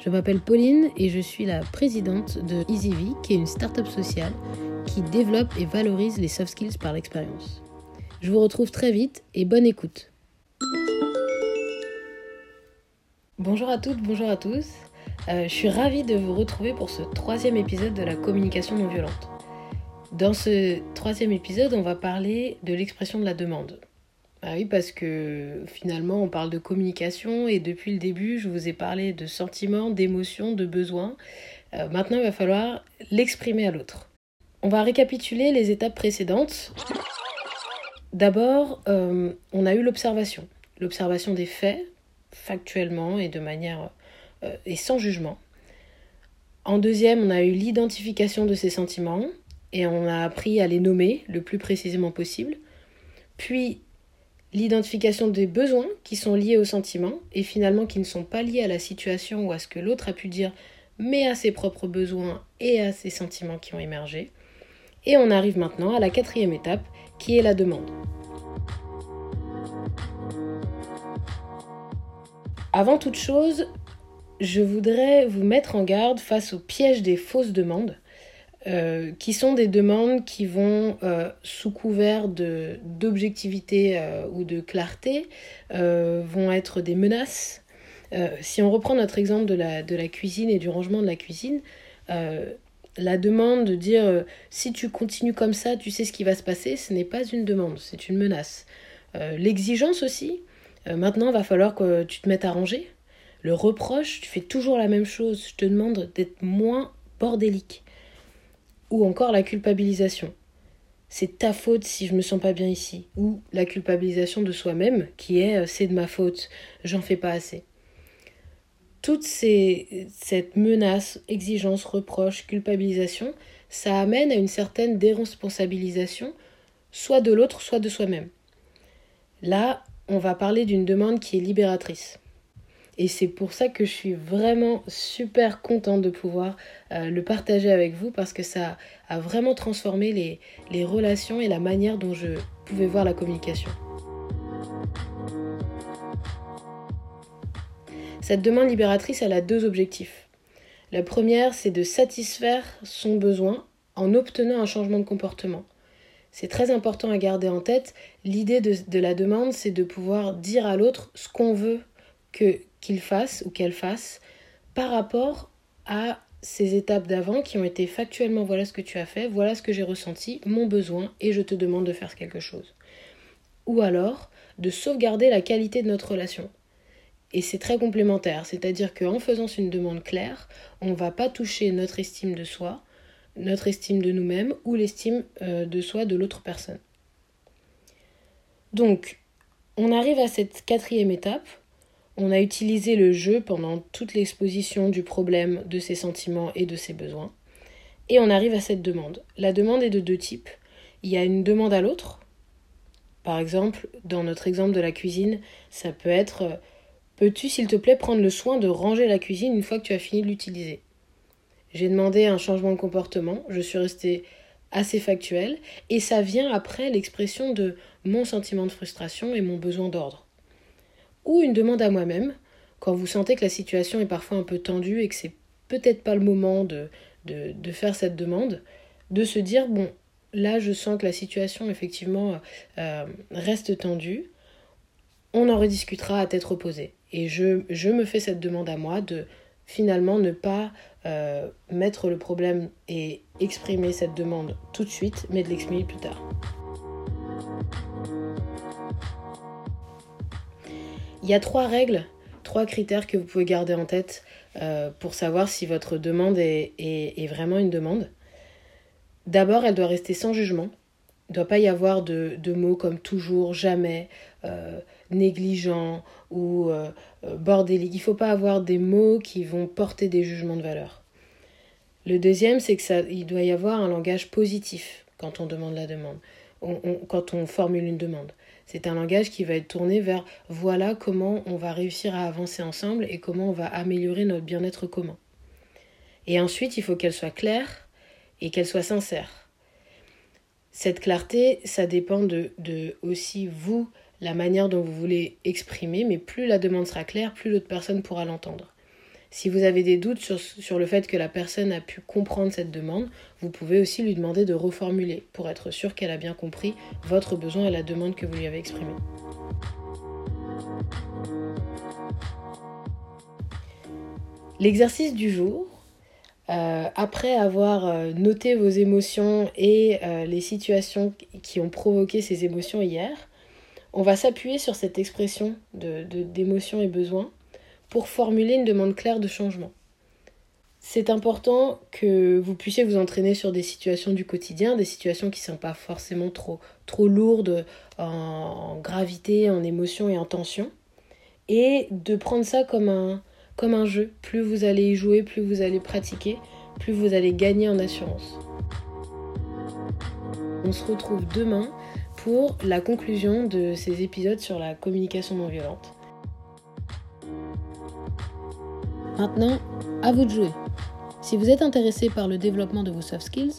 Je m'appelle Pauline et je suis la présidente de EasyV, qui est une start-up sociale qui développe et valorise les soft skills par l'expérience. Je vous retrouve très vite et bonne écoute. Bonjour à toutes, bonjour à tous. Euh, je suis ravie de vous retrouver pour ce troisième épisode de la communication non violente. Dans ce troisième épisode, on va parler de l'expression de la demande. Ah oui, parce que finalement, on parle de communication et depuis le début, je vous ai parlé de sentiments, d'émotions, de besoins. Euh, maintenant, il va falloir l'exprimer à l'autre. On va récapituler les étapes précédentes. D'abord, euh, on a eu l'observation. L'observation des faits, factuellement et de manière euh, et sans jugement. En deuxième, on a eu l'identification de ces sentiments et on a appris à les nommer le plus précisément possible. Puis l'identification des besoins qui sont liés au sentiment et finalement qui ne sont pas liés à la situation ou à ce que l'autre a pu dire, mais à ses propres besoins et à ses sentiments qui ont émergé. Et on arrive maintenant à la quatrième étape qui est la demande. Avant toute chose, je voudrais vous mettre en garde face au piège des fausses demandes. Euh, qui sont des demandes qui vont, euh, sous couvert d'objectivité euh, ou de clarté, vont être des menaces. si on reprend notre exemple de la, de la, cuisine et du rangement de la cuisine, la demande de dire si tu continues comme ça, tu sais ce qui va se passer, ce n'est pas une demande, c'est une menace. L'exigence aussi, maintenant va falloir que tu te mettes à ranger. Le reproche, tu fais toujours la même chose, je te demande d'être moins bordélique ou encore la culpabilisation. C'est ta faute si je me sens pas bien ici. Ou la culpabilisation de soi-même qui est euh, c'est de ma faute, j'en fais pas assez. Toute ces, cette menace, exigence, reproche, culpabilisation, ça amène à une certaine déresponsabilisation, soit de l'autre, soit de soi-même. Là, on va parler d'une demande qui est libératrice. Et c'est pour ça que je suis vraiment super contente de pouvoir euh, le partager avec vous parce que ça a vraiment transformé les, relations et la manière dont je pouvais voir la communication. Cette demande libératrice, elle a deux objectifs. La première, c'est de satisfaire son besoin en obtenant un changement de comportement. C'est très important à garder en tête. L'idée de, de, la demande, c'est de pouvoir dire à l'autre ce qu'on veut que, qu'il fasse ou qu'elle fasse par rapport à ces étapes d'avant qui ont été factuellement voilà ce que tu as fait, voilà ce que j'ai ressenti, mon besoin et je te demande de faire quelque chose. Ou alors de sauvegarder la qualité de notre relation. Et c'est très complémentaire, c'est-à-dire qu'en faisant une demande claire, on ne va pas toucher notre estime de soi, notre estime de nous-mêmes ou l'estime euh, de soi de l'autre personne. Donc, on arrive à cette quatrième étape on a utilisé le jeu pendant toute l'exposition du problème, de ses sentiments et de ses besoins. Et on arrive à cette demande. La demande est de deux types. Il y a une demande à l'autre. Par exemple, dans notre exemple de la cuisine, ça peut être Peux-tu, s'il te plaît, prendre le soin de ranger la cuisine une fois que tu as fini de l'utiliser? J'ai demandé un changement de comportement, je suis restée assez factuelle, et ça vient après l'expression de mon sentiment de frustration et mon besoin d'ordre ou une demande à moi-même, quand vous sentez que la situation est parfois un peu tendue et que c'est peut-être pas le moment de, de, faire cette demande, de se dire, bon, là je sens que la situation effectivement euh, reste tendue, on en rediscutera à tête reposée. Et je, je, me fais cette demande à moi de finalement ne pas euh, mettre le problème et exprimer cette demande tout de suite, mais de l'exprimer plus tard. Il y a trois règles, trois critères que vous pouvez garder en tête euh, pour savoir si votre demande est, vraiment une demande. D'abord, elle doit rester sans jugement. Il ne doit pas y avoir de, mots comme toujours, jamais, euh, négligent ou euh, bordélique. Il ne faut pas avoir des mots qui vont porter des jugements de valeur. Le deuxième, c'est que il doit y avoir un langage positif quand on demande la demande, quand on formule une demande. C'est un langage qui va être tourné vers voilà comment on va réussir à avancer ensemble et comment on va améliorer notre bien-être commun. Et ensuite, il faut qu'elle soit claire et qu'elle soit sincère. Cette clarté, ça dépend de, de aussi vous, la manière dont vous voulez exprimer, mais plus la demande sera claire, plus l'autre personne pourra l'entendre. Si vous avez des doutes sur, le fait que la personne a pu comprendre cette demande, vous pouvez aussi lui demander de reformuler pour être sûr qu'elle a bien compris votre besoin et la demande que vous lui avez exprimée. L'exercice du jour, euh, après avoir euh, noté vos émotions et euh, les situations qui ont provoqué ces émotions hier, on va s'appuyer sur cette expression d'émotion de, et besoin pour formuler une demande claire de changement. C'est important que vous puissiez vous entraîner sur des situations du quotidien, des situations qui ne sont pas forcément trop, trop lourdes en, gravité, en émotion et en tension, et de prendre ça comme un, comme un jeu. Plus vous allez y jouer, plus vous allez pratiquer, plus vous allez gagner en assurance. On se retrouve demain pour la conclusion de ces épisodes sur la communication non violente. Maintenant, à vous de jouer. Si vous êtes intéressé par le développement de vos soft skills,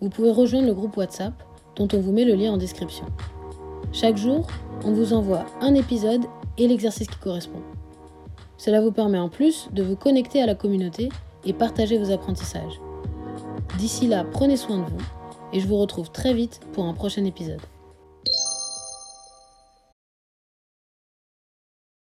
vous pouvez rejoindre le groupe WhatsApp dont on vous met le lien en description. Chaque jour, on vous envoie un épisode et l'exercice qui correspond. Cela vous permet en plus de vous connecter à la communauté et partager vos apprentissages. D'ici là, prenez soin de vous et je vous retrouve très vite pour un prochain épisode.